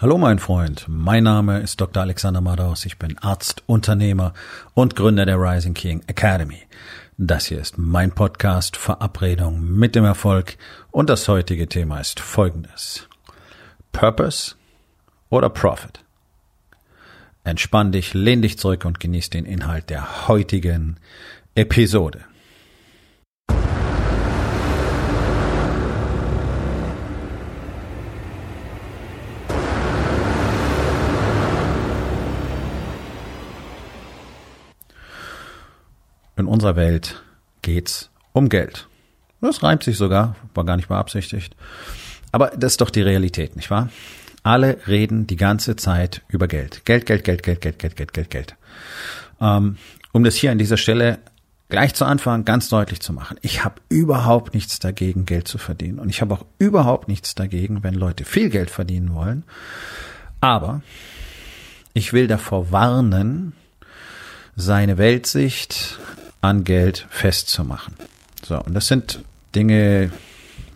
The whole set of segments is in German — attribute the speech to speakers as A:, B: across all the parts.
A: Hallo mein Freund, mein Name ist Dr. Alexander Madaus, ich bin Arzt, Unternehmer und Gründer der Rising King Academy. Das hier ist mein Podcast Verabredung mit dem Erfolg und das heutige Thema ist folgendes. Purpose oder Profit? Entspann dich, lehn dich zurück und genieß den Inhalt der heutigen Episode. In unserer Welt geht's um Geld. Das reimt sich sogar, war gar nicht beabsichtigt. Aber das ist doch die Realität, nicht wahr? Alle reden die ganze Zeit über Geld. Geld, Geld, Geld, Geld, Geld, Geld, Geld, Geld, Geld. Ähm, um das hier an dieser Stelle gleich zu Anfang ganz deutlich zu machen. Ich habe überhaupt nichts dagegen, Geld zu verdienen. Und ich habe auch überhaupt nichts dagegen, wenn Leute viel Geld verdienen wollen. Aber ich will davor warnen, seine Weltsicht an Geld festzumachen. So, und das sind Dinge,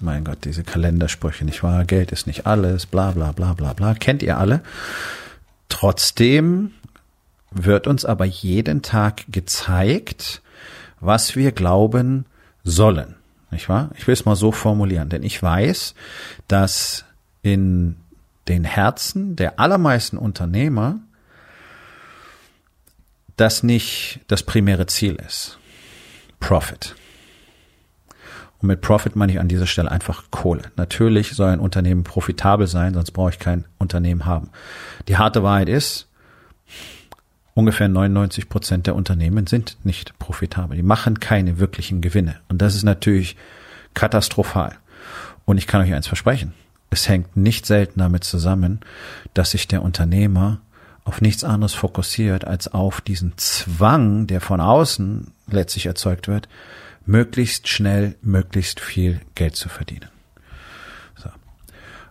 A: mein Gott, diese Kalendersprüche, nicht wahr? Geld ist nicht alles, bla bla bla bla bla. Kennt ihr alle? Trotzdem wird uns aber jeden Tag gezeigt, was wir glauben sollen. Nicht wahr? Ich will es mal so formulieren, denn ich weiß, dass in den Herzen der allermeisten Unternehmer das nicht das primäre Ziel ist. Profit. Und mit Profit meine ich an dieser Stelle einfach Kohle. Natürlich soll ein Unternehmen profitabel sein, sonst brauche ich kein Unternehmen haben. Die harte Wahrheit ist, ungefähr 99 Prozent der Unternehmen sind nicht profitabel. Die machen keine wirklichen Gewinne. Und das ist natürlich katastrophal. Und ich kann euch eins versprechen. Es hängt nicht selten damit zusammen, dass sich der Unternehmer auf nichts anderes fokussiert als auf diesen Zwang, der von außen letztlich erzeugt wird, möglichst schnell, möglichst viel Geld zu verdienen. So.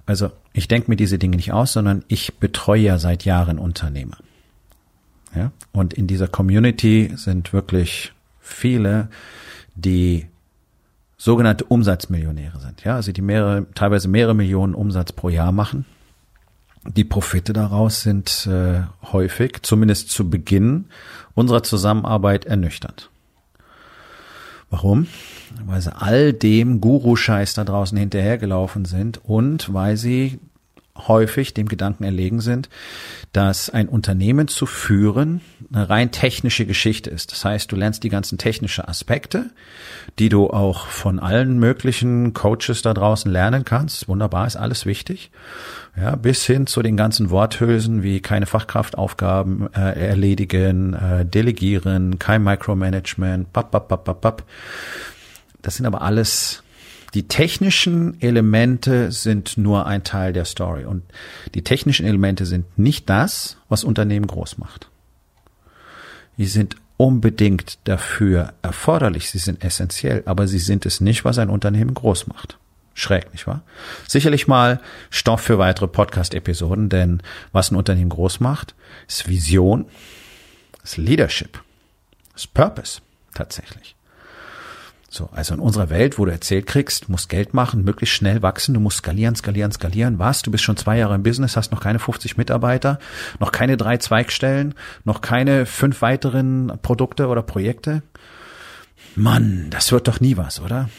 A: Also ich denke mir diese Dinge nicht aus, sondern ich betreue ja seit Jahren Unternehmer. Ja? Und in dieser Community sind wirklich viele, die sogenannte Umsatzmillionäre sind. Ja, also die mehrere, teilweise mehrere Millionen Umsatz pro Jahr machen die Profite daraus sind äh, häufig, zumindest zu Beginn unserer Zusammenarbeit, ernüchternd. Warum? Weil sie all dem Guru-Scheiß da draußen hinterhergelaufen sind und weil sie häufig dem Gedanken erlegen sind, dass ein Unternehmen zu führen eine rein technische Geschichte ist. Das heißt, du lernst die ganzen technischen Aspekte, die du auch von allen möglichen Coaches da draußen lernen kannst. Wunderbar, ist alles wichtig. Ja, bis hin zu den ganzen Worthülsen wie keine Fachkraftaufgaben äh, erledigen, äh, delegieren, kein Micromanagement, bap, bap, bap, bap, bap. Das sind aber alles die technischen Elemente sind nur ein Teil der Story und die technischen Elemente sind nicht das, was Unternehmen groß macht. Die sind unbedingt dafür erforderlich, sie sind essentiell, aber sie sind es nicht, was ein Unternehmen groß macht. Schräg, nicht wahr? Sicherlich mal Stoff für weitere Podcast-Episoden, denn was ein Unternehmen groß macht, ist Vision, ist Leadership, ist Purpose tatsächlich. So, also in unserer Welt, wo du erzählt kriegst, musst Geld machen, möglichst schnell wachsen, du musst skalieren, skalieren, skalieren. Was? Du bist schon zwei Jahre im Business, hast noch keine 50 Mitarbeiter, noch keine drei Zweigstellen, noch keine fünf weiteren Produkte oder Projekte. Mann, das wird doch nie was, oder?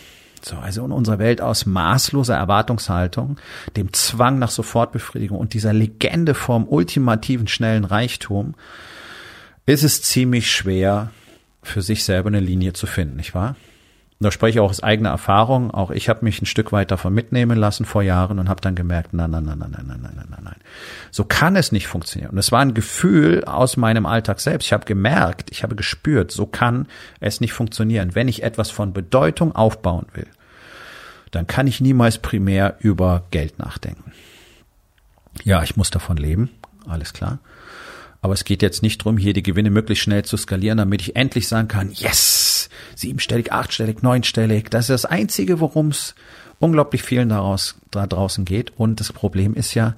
A: So, also in unserer Welt aus maßloser Erwartungshaltung, dem Zwang nach Sofortbefriedigung und dieser Legende vom ultimativen schnellen Reichtum, ist es ziemlich schwer, für sich selber eine Linie zu finden, nicht wahr? Da spreche ich auch aus eigener Erfahrung. Auch ich habe mich ein Stück weit davon mitnehmen lassen vor Jahren und habe dann gemerkt, nein, nein, nein, nein, nein, nein, nein, nein, nein. So kann es nicht funktionieren. Und es war ein Gefühl aus meinem Alltag selbst. Ich habe gemerkt, ich habe gespürt, so kann es nicht funktionieren. Wenn ich etwas von Bedeutung aufbauen will, dann kann ich niemals primär über Geld nachdenken. Ja, ich muss davon leben, alles klar. Aber es geht jetzt nicht drum, hier die Gewinne möglichst schnell zu skalieren, damit ich endlich sagen kann, yes, siebenstellig, achtstellig, neunstellig. Das ist das Einzige, worum es unglaublich vielen daraus, da draußen geht. Und das Problem ist ja,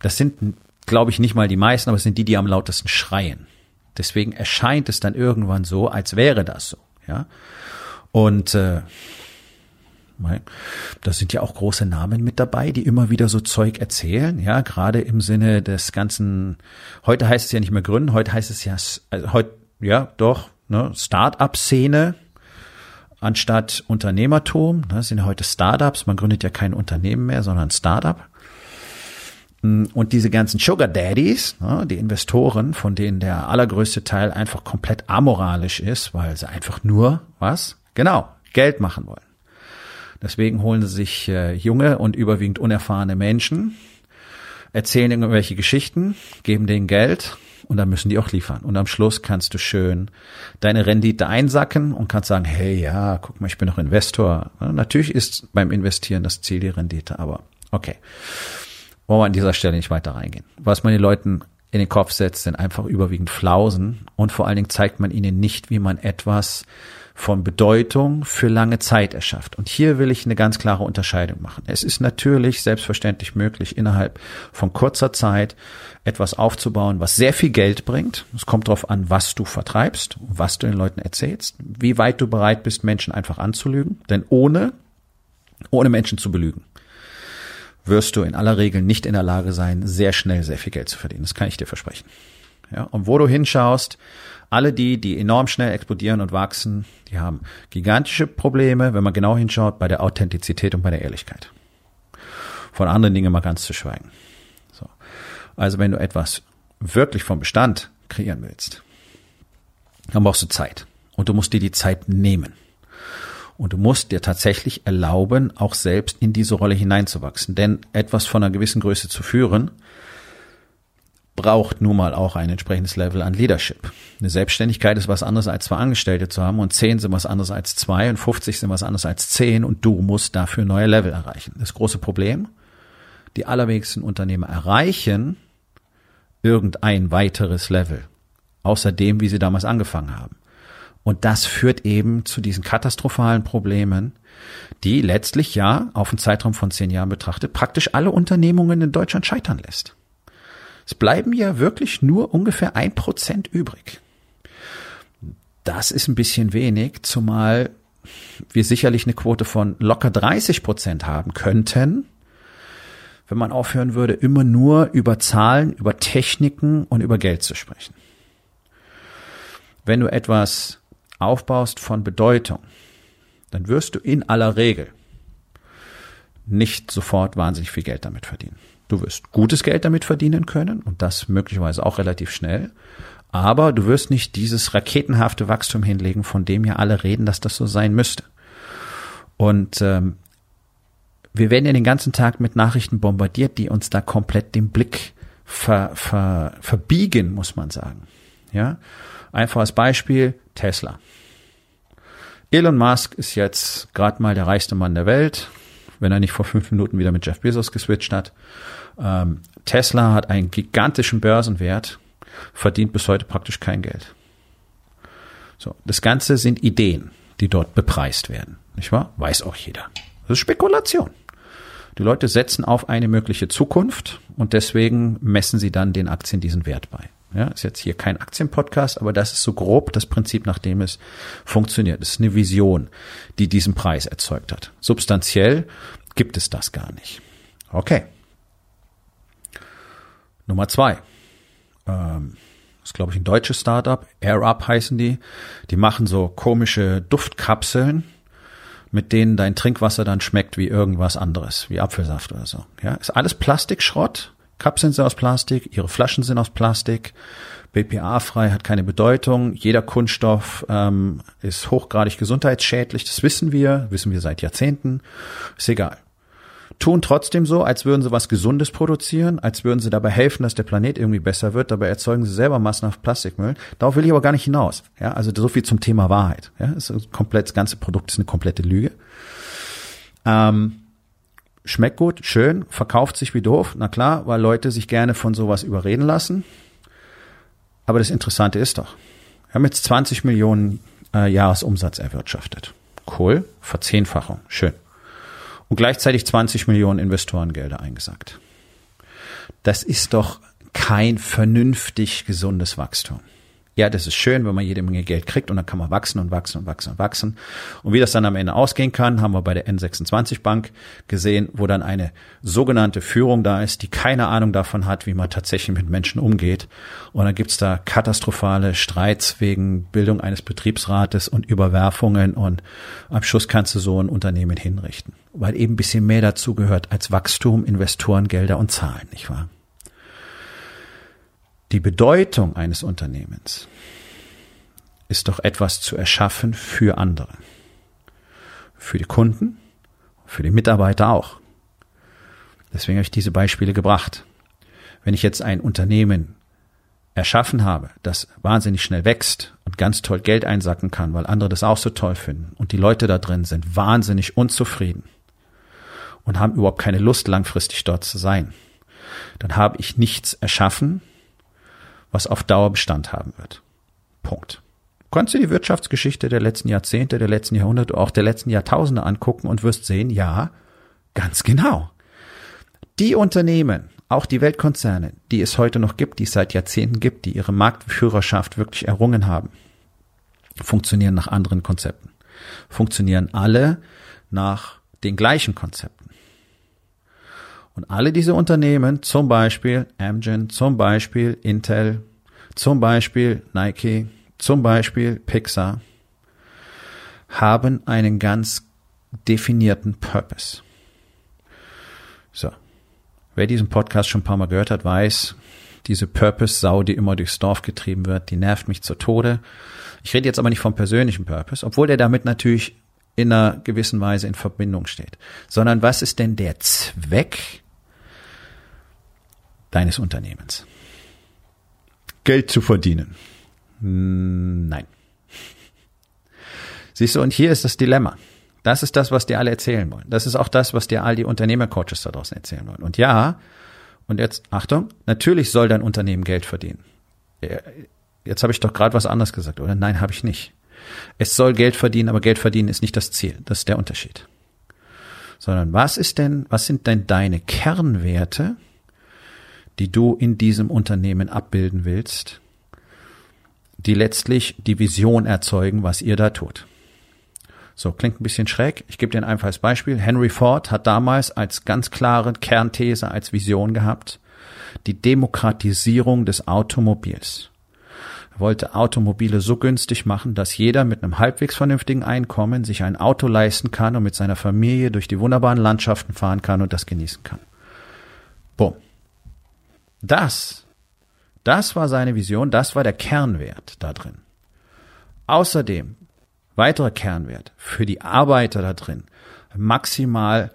A: das sind, glaube ich, nicht mal die meisten, aber es sind die, die am lautesten schreien. Deswegen erscheint es dann irgendwann so, als wäre das so, ja. Und äh, Da sind ja auch große Namen mit dabei, die immer wieder so Zeug erzählen, ja, gerade im Sinne des ganzen, heute heißt es ja nicht mehr gründen, heute heißt es ja, also heute, ja, doch, ne, Start-up-Szene, anstatt Unternehmertum. Das sind ja heute Startups. Man gründet ja kein Unternehmen mehr, sondern Startup. Mm, und diese ganzen Sugar Daddies, ne, die Investoren, von denen der allergrößte Teil einfach komplett amoralisch ist, weil sie einfach nur, was? Genau, Geld machen wollen. Deswegen holen sie sich äh, junge und überwiegend unerfahrene Menschen, erzählen irgendwelche Geschichten, geben denen Geld und dann müssen die auch liefern. Und am Schluss kannst du schön deine Rendite einsacken und kannst sagen, hey, ja, guck mal, ich bin noch Investor. natürlich ist beim Investieren das Ziel die Rendite, aber okay. Wollen wir an dieser Stelle nicht weiter reingehen. Was man den Leuten in den Kopf setzt, sind einfach überwiegend Flausen und vor allen Dingen zeigt man ihnen nicht, wie man etwas von Bedeutung für lange Zeit erschafft. Und hier will ich eine ganz klare Unterscheidung machen. Es ist natürlich selbstverständlich möglich, innerhalb von kurzer Zeit etwas aufzubauen, was sehr viel Geld bringt. Es kommt darauf an, was du vertreibst, was du den Leuten erzählst, wie weit du bereit bist, Menschen einfach anzulügen. Denn ohne, ohne Menschen zu belügen, wirst du in aller Regel nicht in der Lage sein, sehr schnell sehr viel Geld zu verdienen. Das kann ich dir versprechen. Ja, und wo du hinschaust, alle die, die enorm schnell explodieren und wachsen, die haben gigantische Probleme, wenn man genau hinschaut, bei der Authentizität und bei der Ehrlichkeit. Von anderen Dingen mal ganz zu schweigen. So. Also wenn du etwas wirklich vom Bestand kreieren willst, dann brauchst du Zeit. Und du musst dir die Zeit nehmen. Und du musst dir tatsächlich erlauben, auch selbst in diese Rolle hineinzuwachsen. Denn etwas von einer gewissen Größe zu führen, braucht nun mal auch ein entsprechendes Level an Leadership. Eine Selbstständigkeit ist was anderes als zwei Angestellte zu haben und zehn sind was anderes als zwei und 50 sind was anderes als zehn und du musst dafür neue Level erreichen. Das große Problem, die allerwenigsten Unternehmer erreichen irgendein weiteres Level, außer dem, wie sie damals angefangen haben. Und das führt eben zu diesen katastrophalen Problemen, die letztlich ja auf einen Zeitraum von zehn Jahren betrachtet praktisch alle Unternehmungen in Deutschland scheitern lässt. Es bleiben ja wirklich nur ungefähr ein Prozent übrig. Das ist ein bisschen wenig, zumal wir sicherlich eine Quote von locker 30 Prozent haben könnten, wenn man aufhören würde, immer nur über Zahlen, über Techniken und über Geld zu sprechen. Wenn du etwas aufbaust von Bedeutung, dann wirst du in aller Regel nicht sofort wahnsinnig viel Geld damit verdienen. Du wirst gutes Geld damit verdienen können und das möglicherweise auch relativ schnell. Aber du wirst nicht dieses raketenhafte Wachstum hinlegen, von dem ja alle reden, dass das so sein müsste. Und ähm, wir werden ja den ganzen Tag mit Nachrichten bombardiert, die uns da komplett den Blick ver, ver, verbiegen, muss man sagen. Ja, einfaches Beispiel Tesla. Elon Musk ist jetzt gerade mal der reichste Mann der Welt, wenn er nicht vor fünf Minuten wieder mit Jeff Bezos geswitcht hat. Ähm, Tesla hat einen gigantischen Börsenwert, verdient bis heute praktisch kein Geld. So, das Ganze sind Ideen, die dort bepreist werden, nicht wahr? Weiß auch jeder. Das ist Spekulation. Die Leute setzen auf eine mögliche Zukunft und deswegen messen sie dann den Aktien diesen Wert bei. Ja, ist jetzt hier kein Aktienpodcast, aber das ist so grob das Prinzip, nach dem es funktioniert. Es ist eine Vision, die diesen Preis erzeugt hat. Substanziell gibt es das gar nicht. Okay. Nummer zwei. Ähm, ist, glaube ich, ein deutsches Startup. AirUp heißen die. Die machen so komische Duftkapseln, mit denen dein Trinkwasser dann schmeckt wie irgendwas anderes, wie Apfelsaft oder so. Ja, ist alles Plastikschrott. Kapseln sind aus Plastik, ihre Flaschen sind aus Plastik. BPA-frei hat keine Bedeutung. Jeder Kunststoff ähm, ist hochgradig gesundheitsschädlich. Das wissen wir, wissen wir seit Jahrzehnten. Ist egal tun trotzdem so, als würden sie was Gesundes produzieren, als würden sie dabei helfen, dass der Planet irgendwie besser wird. Dabei erzeugen sie selber massenhaft Plastikmüll. Darauf will ich aber gar nicht hinaus. Ja, also so viel zum Thema Wahrheit. Ja, ist komplett, das ganze Produkt ist eine komplette Lüge. Ähm, schmeckt gut, schön, verkauft sich wie doof. Na klar, weil Leute sich gerne von sowas überreden lassen. Aber das Interessante ist doch, wir haben jetzt 20 Millionen äh, Jahresumsatz erwirtschaftet. Cool, Verzehnfachung, schön und gleichzeitig 20 Millionen Investorengelder eingesackt. Das ist doch kein vernünftig gesundes Wachstum. Ja, das ist schön, wenn man jede Menge Geld kriegt und dann kann man wachsen und wachsen und wachsen und wachsen. Und wie das dann am Ende ausgehen kann, haben wir bei der N26 Bank gesehen, wo dann eine sogenannte Führung da ist, die keine Ahnung davon hat, wie man tatsächlich mit Menschen umgeht. Und dann gibt's da katastrophale Streits wegen Bildung eines Betriebsrates und Überwerfungen und am Schluss kannst du so ein Unternehmen hinrichten. Weil eben ein bisschen mehr dazu gehört als Wachstum, Investoren, Gelder und Zahlen, nicht wahr? Die Bedeutung eines Unternehmens ist doch etwas zu erschaffen für andere. Für die Kunden, für die Mitarbeiter auch. Deswegen habe ich diese Beispiele gebracht. Wenn ich jetzt ein Unternehmen erschaffen habe, das wahnsinnig schnell wächst und ganz toll Geld einsacken kann, weil andere das auch so toll finden und die Leute da drin sind wahnsinnig unzufrieden und haben überhaupt keine Lust, langfristig dort zu sein, dann habe ich nichts erschaffen, was auf Dauer Bestand haben wird. Punkt. Kannst du die Wirtschaftsgeschichte der letzten Jahrzehnte, der letzten Jahrhunderte, auch der letzten Jahrtausende angucken und wirst sehen, ja, ganz genau. Die Unternehmen, auch die Weltkonzerne, die es heute noch gibt, die es seit Jahrzehnten gibt, die ihre Marktführerschaft wirklich errungen haben, funktionieren nach anderen Konzepten. Funktionieren alle nach den gleichen Konzepten. Und alle diese Unternehmen, zum Beispiel Amgen, zum Beispiel Intel, zum Beispiel Nike, zum Beispiel Pixar, haben einen ganz definierten Purpose. So. Wer diesen Podcast schon ein paar Mal gehört hat, weiß, diese Purpose-Sau, die immer durchs Dorf getrieben wird, die nervt mich zu Tode. Ich rede jetzt aber nicht vom persönlichen Purpose, obwohl der damit natürlich in einer gewissen Weise in Verbindung steht, sondern was ist denn der Zweck deines Unternehmens. Geld zu verdienen. Hm, nein. Siehst du, und hier ist das Dilemma. Das ist das, was dir alle erzählen wollen. Das ist auch das, was dir all die Unternehmercoaches da draußen erzählen wollen. Und ja, und jetzt, Achtung, natürlich soll dein Unternehmen Geld verdienen. Jetzt habe ich doch gerade was anderes gesagt, oder? Nein, habe ich nicht. Es soll Geld verdienen, aber Geld verdienen ist nicht das Ziel. Das ist der Unterschied. Sondern was ist denn, was sind denn deine Kernwerte, die du in diesem Unternehmen abbilden willst, die letztlich die Vision erzeugen, was ihr da tut. So, klingt ein bisschen schräg. Ich gebe dir ein einfaches Beispiel. Henry Ford hat damals als ganz klare Kernthese, als Vision gehabt, die Demokratisierung des Automobils. Wollte Automobile so günstig machen, dass jeder mit einem halbwegs vernünftigen Einkommen sich ein Auto leisten kann und mit seiner Familie durch die wunderbaren Landschaften fahren kann und das genießen kann. Boom. Das, das war seine Vision, das war der Kernwert da drin. Außerdem, weiterer Kernwert für die Arbeiter da drin, maximal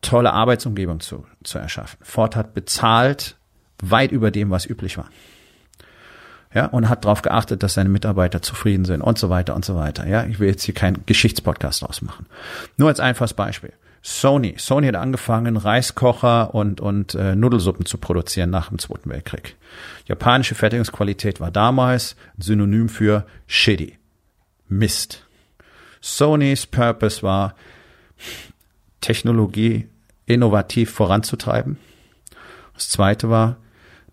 A: tolle Arbeitsumgebung zu, zu erschaffen. Ford hat bezahlt weit über dem, was üblich war. Ja, und hat darauf geachtet, dass seine Mitarbeiter zufrieden sind und so weiter und so weiter. Ja, ich will jetzt hier keinen Geschichtspodcast draus machen. Nur als einfaches Beispiel. Sony. Sony hat angefangen, Reiskocher und, und äh, Nudelsuppen zu produzieren nach dem Zweiten Weltkrieg. Japanische Fertigungsqualität war damals Synonym für shitty. Mist. Sonys Purpose war, Technologie innovativ voranzutreiben. Das zweite war,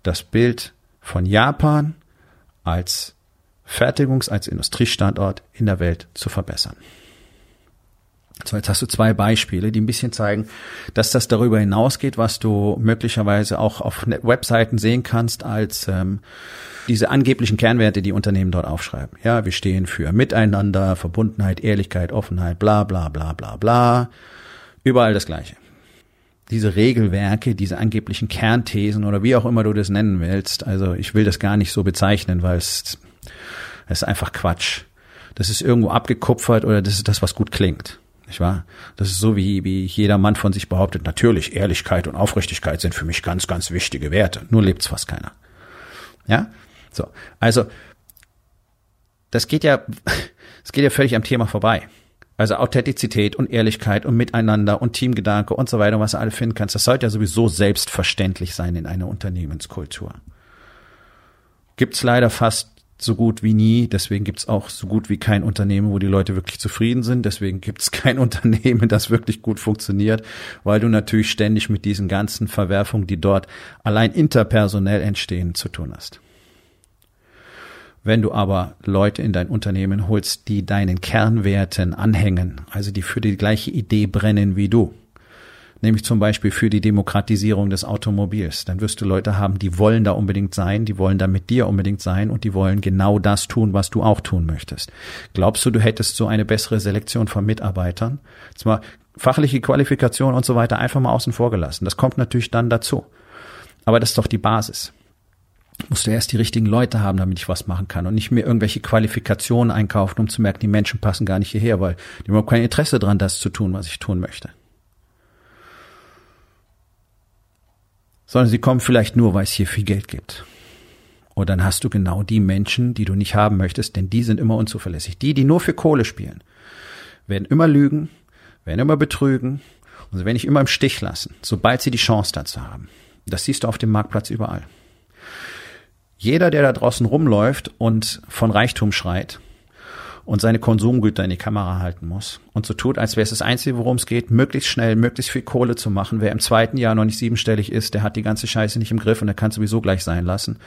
A: das Bild von Japan als Fertigungs-, als Industriestandort in der Welt zu verbessern. So, jetzt hast du zwei Beispiele, die ein bisschen zeigen, dass das darüber hinausgeht, was du möglicherweise auch auf Webseiten sehen kannst als ähm, diese angeblichen Kernwerte, die Unternehmen dort aufschreiben. Ja, wir stehen für Miteinander, Verbundenheit, Ehrlichkeit, Offenheit, bla bla bla bla bla. Überall das Gleiche. Diese Regelwerke, diese angeblichen Kernthesen oder wie auch immer du das nennen willst, also ich will das gar nicht so bezeichnen, weil es, es ist einfach Quatsch. Das ist irgendwo abgekupfert oder das ist das, was gut klingt. Nicht wahr? Das ist so, wie, wie jeder Mann von sich behauptet, natürlich, Ehrlichkeit und Aufrichtigkeit sind für mich ganz, ganz wichtige Werte. Nur lebt's fast keiner. Ja? So. Also, das geht ja, das geht ja völlig am Thema vorbei. Also Authentizität und Ehrlichkeit und Miteinander und Teamgedanke und so weiter, was du alle finden kannst, das sollte ja sowieso selbstverständlich sein in einer Unternehmenskultur. Gibt's leider fast so gut wie nie. Deswegen gibt's auch so gut wie kein Unternehmen, wo die Leute wirklich zufrieden sind. Deswegen gibt's kein Unternehmen, das wirklich gut funktioniert, weil du natürlich ständig mit diesen ganzen Verwerfungen, die dort allein interpersonell entstehen, zu tun hast. Wenn du aber Leute in dein Unternehmen holst, die deinen Kernwerten anhängen, also die für die gleiche Idee brennen wie du, nämlich zum Beispiel für die Demokratisierung des Automobils. Dann wirst du Leute haben, die wollen da unbedingt sein, die wollen da mit dir unbedingt sein und die wollen genau das tun, was du auch tun möchtest. Glaubst du, du hättest so eine bessere Selektion von Mitarbeitern? Zwar fachliche Qualifikation und so weiter einfach mal außen vor gelassen. Das kommt natürlich dann dazu. Aber das ist doch die Basis. Musst du erst die richtigen Leute haben, damit ich was machen kann und nicht mir irgendwelche Qualifikationen einkaufen, um zu merken, die Menschen passen gar nicht hierher, weil die haben kein Interesse dran, das zu tun, was ich tun möchte. sondern sie kommen vielleicht nur, weil es hier viel Geld gibt. Und dann hast du genau die Menschen, die du nicht haben möchtest, denn die sind immer unzuverlässig. Die, die nur für Kohle spielen, werden immer lügen, werden immer betrügen und sie werden dich immer im Stich lassen, sobald sie die Chance dazu haben. Das siehst du auf dem Marktplatz überall. Jeder, der da draußen rumläuft und von Reichtum schreit, und seine Konsumgüter in die Kamera halten muss und so tut, als wäre es das Einzige, worum es geht, möglichst schnell, möglichst viel Kohle zu machen. Wer im zweiten Jahr noch nicht siebenstellig ist, der hat die ganze Scheiße nicht im Griff und der kann sowieso gleich sein lassen.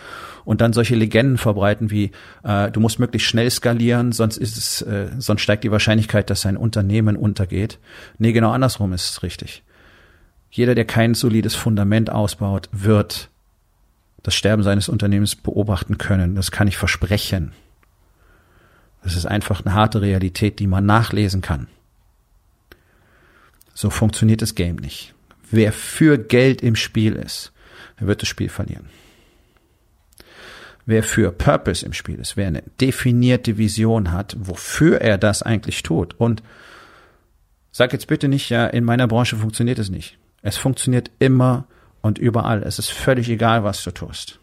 A: Und dann solche Legenden verbreiten wie, äh, du musst möglichst schnell skalieren, sonst ist es, äh, sonst steigt die Wahrscheinlichkeit, dass sein Unternehmen untergeht. Nee, genau andersrum ist es richtig. Jeder, der kein solides Fundament ausbaut, wird das Sterben seines Unternehmens beobachten können. Das kann ich versprechen. Das ist einfach eine harte Realität, die man nachlesen kann. So funktioniert das Game nicht. Wer für Geld im Spiel ist, der wird das Spiel verlieren. Wer für Purpose im Spiel ist, wer eine definierte Vision hat, wofür er das eigentlich tut. Und sag jetzt bitte nicht, ja, in meiner Branche funktioniert es nicht. Es funktioniert immer und überall. Es ist völlig egal, was du tust.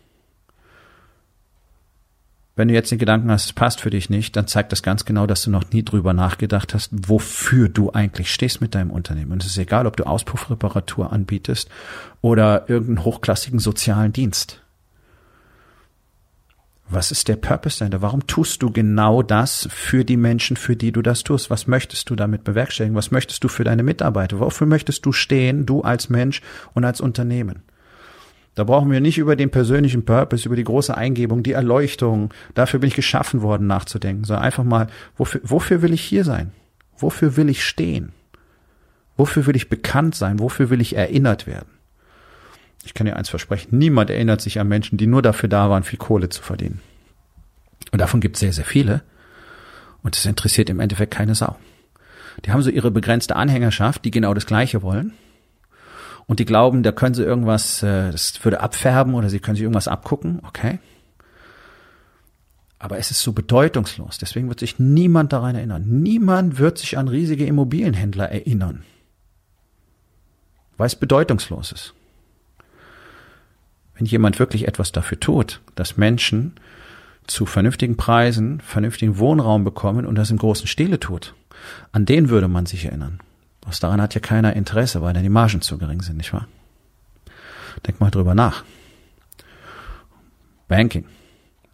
A: Wenn du jetzt den Gedanken hast, es passt für dich nicht, dann zeigt das ganz genau, dass du noch nie drüber nachgedacht hast, wofür du eigentlich stehst mit deinem Unternehmen. Und es ist egal, ob du Auspuffreparatur anbietest oder irgendeinen hochklassigen sozialen Dienst. Was ist der Purpose dahinter? Warum tust du genau das für die Menschen, für die du das tust? Was möchtest du damit bewerkstelligen? Was möchtest du für deine Mitarbeiter? Wofür möchtest du stehen, du als Mensch und als Unternehmen? Da brauchen wir nicht über den persönlichen Purpose, über die große Eingebung, die Erleuchtung, dafür bin ich geschaffen worden, nachzudenken, sondern einfach mal, wofür, wofür will ich hier sein? Wofür will ich stehen? Wofür will ich bekannt sein? Wofür will ich erinnert werden? Ich kann dir eins versprechen, niemand erinnert sich an Menschen, die nur dafür da waren, viel Kohle zu verdienen. Und davon gibt es sehr, sehr viele. Und es interessiert im Endeffekt keine Sau. Die haben so ihre begrenzte Anhängerschaft, die genau das Gleiche wollen und die glauben, da können sie irgendwas, äh, das würde abfärben oder sie können sich irgendwas abgucken, okay. Aber es ist so bedeutungslos. Deswegen wird sich niemand daran erinnern. Niemand wird sich an riesige Immobilienhändler erinnern. Weil es bedeutungslos ist. Wenn jemand wirklich etwas dafür tut, dass Menschen zu vernünftigen Preisen vernünftigen Wohnraum bekommen und das im großen Stile tut, an den würde man sich erinnern. Was daran hat ja keiner Interesse, weil dann die Margen zu gering sind, nicht wahr? Denk mal drüber nach. Banking.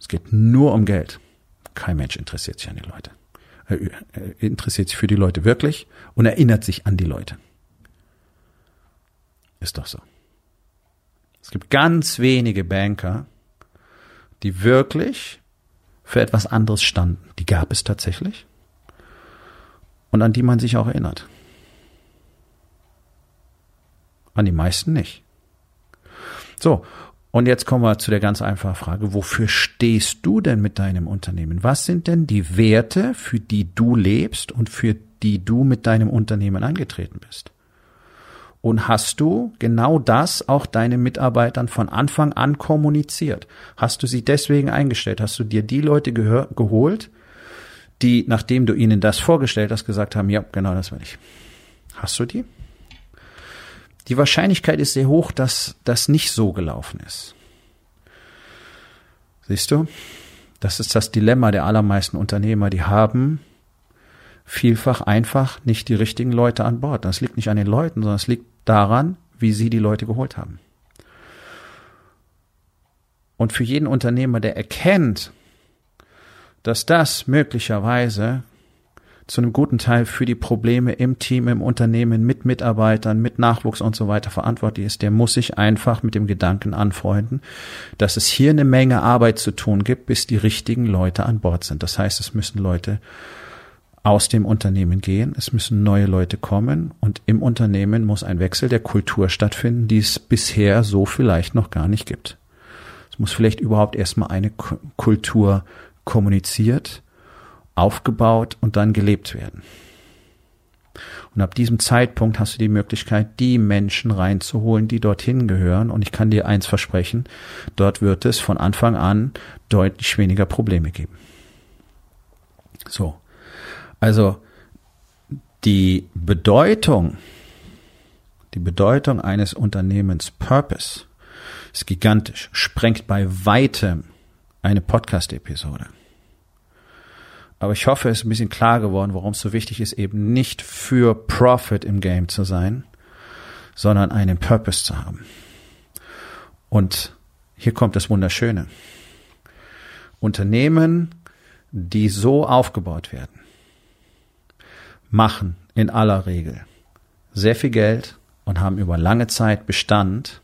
A: Es geht nur um Geld. Kein Mensch interessiert sich an die Leute. Er interessiert sich für die Leute wirklich und erinnert sich an die Leute. Ist doch so. Es gibt ganz wenige Banker, die wirklich für etwas anderes standen. Die gab es tatsächlich. Und an die man sich auch erinnert. An die meisten nicht. So, und jetzt kommen wir zu der ganz einfachen Frage, wofür stehst du denn mit deinem Unternehmen? Was sind denn die Werte, für die du lebst und für die du mit deinem Unternehmen angetreten bist? Und hast du genau das auch deinen Mitarbeitern von Anfang an kommuniziert? Hast du sie deswegen eingestellt? Hast du dir die Leute geholt, die, nachdem du ihnen das vorgestellt hast, gesagt haben, ja, genau das will ich. Hast du die? Die Wahrscheinlichkeit ist sehr hoch, dass das nicht so gelaufen ist. Siehst du? Das ist das Dilemma der allermeisten Unternehmer. Die haben vielfach einfach nicht die richtigen Leute an Bord. Das liegt nicht an den Leuten, sondern es liegt daran, wie sie die Leute geholt haben. Und für jeden Unternehmer, der erkennt, dass das möglicherweise zu einem guten Teil für die Probleme im Team, im Unternehmen, mit Mitarbeitern, mit Nachwuchs und so weiter verantwortlich ist, der muss sich einfach mit dem Gedanken anfreunden, dass es hier eine Menge Arbeit zu tun gibt, bis die richtigen Leute an Bord sind. Das heißt, es müssen Leute aus dem Unternehmen gehen, es müssen neue Leute kommen und im Unternehmen muss ein Wechsel der Kultur stattfinden, die es bisher so vielleicht noch gar nicht gibt. Es muss vielleicht überhaupt erstmal eine Kultur kommuniziert, aufgebaut und dann gelebt werden. Und ab diesem Zeitpunkt hast du die Möglichkeit, die Menschen reinzuholen, die dorthin gehören. Und ich kann dir eins versprechen, dort wird es von Anfang an deutlich weniger Probleme geben. So. Also, die Bedeutung, die Bedeutung eines Unternehmens Purpose ist gigantisch, sprengt bei weitem eine Podcast-Episode. Aber ich hoffe, es ist ein bisschen klar geworden, warum es so wichtig ist, eben nicht für Profit im Game zu sein, sondern einen Purpose zu haben. Und hier kommt das Wunderschöne. Unternehmen, die so aufgebaut werden, machen in aller Regel sehr viel Geld und haben über lange Zeit Bestand,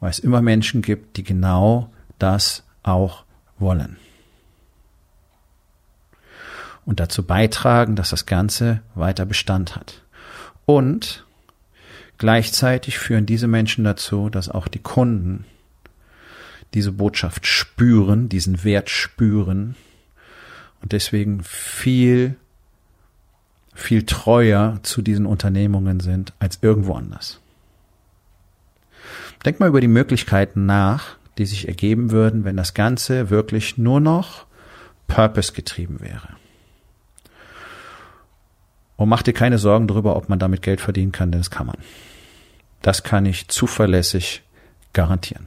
A: weil es immer Menschen gibt, die genau das auch wollen und dazu beitragen, dass das Ganze weiter Bestand hat. Und gleichzeitig führen diese Menschen dazu, dass auch die Kunden diese Botschaft spüren, diesen Wert spüren und deswegen viel, viel treuer zu diesen Unternehmungen sind als irgendwo anders. Denk mal über die Möglichkeiten nach, die sich ergeben würden, wenn das Ganze wirklich nur noch Purpose getrieben wäre. Und mach dir keine Sorgen darüber, ob man damit Geld verdienen kann, denn das kann man. Das kann ich zuverlässig garantieren.